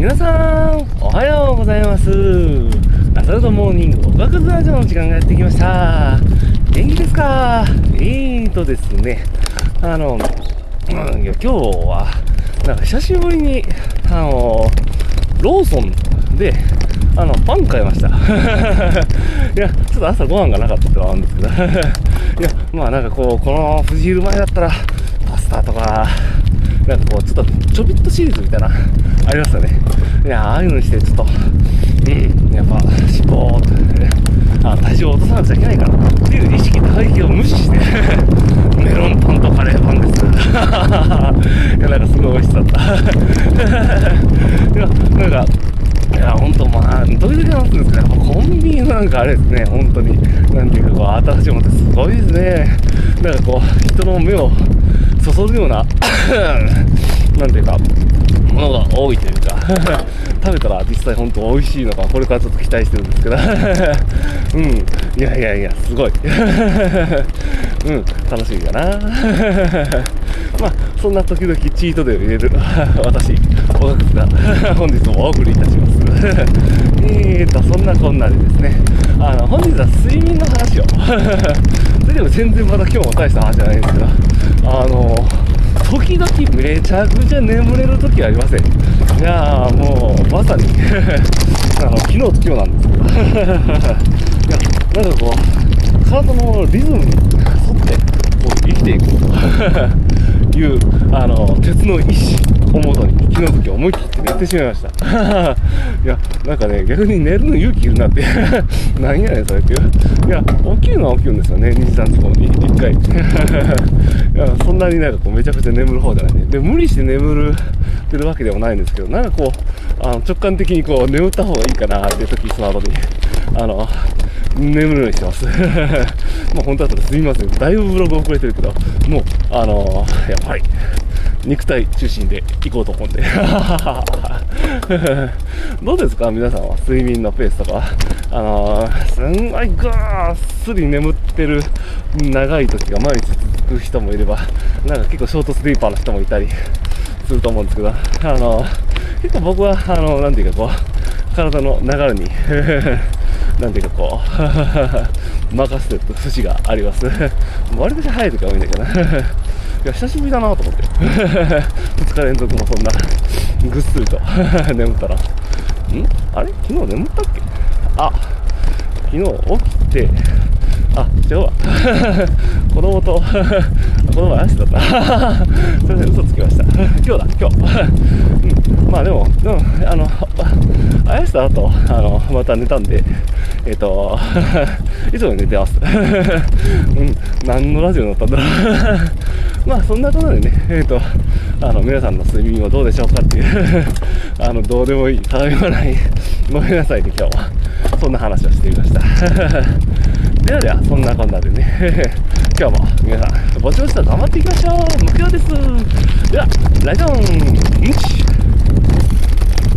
皆さん、おはようございます。アサルトモーニングおかくずラジオの時間がやってきました。元気ですか？えーとですね、あの、いや今日は、なんか久しぶりに、あの、ローソンで、あの、パン買いました。いや、ちょっと朝ご飯がなかったってはあるんですけど、いや、まあなんかこう、この富士昼前だったら、パスタとか、なんかこう、ちょっとちょびっとシリーズみたいな、ありますよね。いや、ああいうのにして、ちょっと、うん、やっぱ、脂肪ってね、あ体重を落とさなくちゃいけないから、っていう意識と背景を無視して、メロンパンとカレーパンです。いや、なんかすごい美味しそうだった。いや、なんか、いや、ほんと、まあ、時々話すんですけど、やっぱコンビニなんかあれですね、本当に、なんていうか、こう、新しいものってすごいですね。なんかこう、人の目をそそるような、なんていうか、ものが多いというか、食べたら実際本当美味しいのか、これからちょっと期待してるんですけど、うん、いやいやいや、すごい。うん、楽しみかな。まあ、そんな時々チートデーを入れる私、小学が本日もお送りいたします。えーと、そんなこんなでですね、あの、本日は睡眠の話を。それでも全然まだ今日も大した話じゃないんですけど、めちゃくちゃ眠れる時ありません？いやーもう、まさに あの、昨日と今日なんですけど。いや、なんかこう、体のリズムに沿って、こう生きていくという、あの、鉄の意志をもとに、昨日の時思い切って寝てしまいました。いや、なんかね、逆に寝るの勇気いるなって。何やねん、それっていう。いや、起きるのは起きるんですよね、2時、3時後に1回。いや、そんなになんかこう、めちゃくちゃ眠る方じゃないね。で、無理して眠るてるわけでもないんですけど、なんかこう、あの直感的にこう、眠った方がいいかなって時、スマートに、あの、眠るようにしてます。まあ本当だったらすみません。だいぶブログ遅れてるけど、もう、あのやっぱり、肉体中心で行こうと思うんで。どうですか？皆さんは？睡眠のペースとか。あのー、すんごいぐーっすり眠ってる長い時が毎日続く人もいれば、なんか結構ショートスリーパーの人もいたりすると思うんですけど、あのー、結構僕は、あのー、なんていうかこう、体の流れに なんていうかこう、任せてる節があります。割と早い時は多いんだけどな。いや、久しぶりだなと思って。2日連続もそんな、ぐっすりと眠ったら。ん？あれ？昨日眠ったっけ？あ、昨日起きて、あ、違うわ。子供と、子供は足だった。すいません、嘘つきました。今日だ、今日。うん、まあでも、でも、あの、あやした後、あの、また寝たんで、えっ、と、いつも寝てます。うん、何のラジオになったんだろう。まあそんなことでね、えっ、と、あの、皆さんの睡眠はどうでしょうかっていう、あの、どうでもいい、ただいまない、ごめんなさいね、今日は。そんな話をしてみました。ではでは、そんなこんなでね、今日も皆さん、ぼちぼちと頑張っていきましょう。目標です。では、ライドン。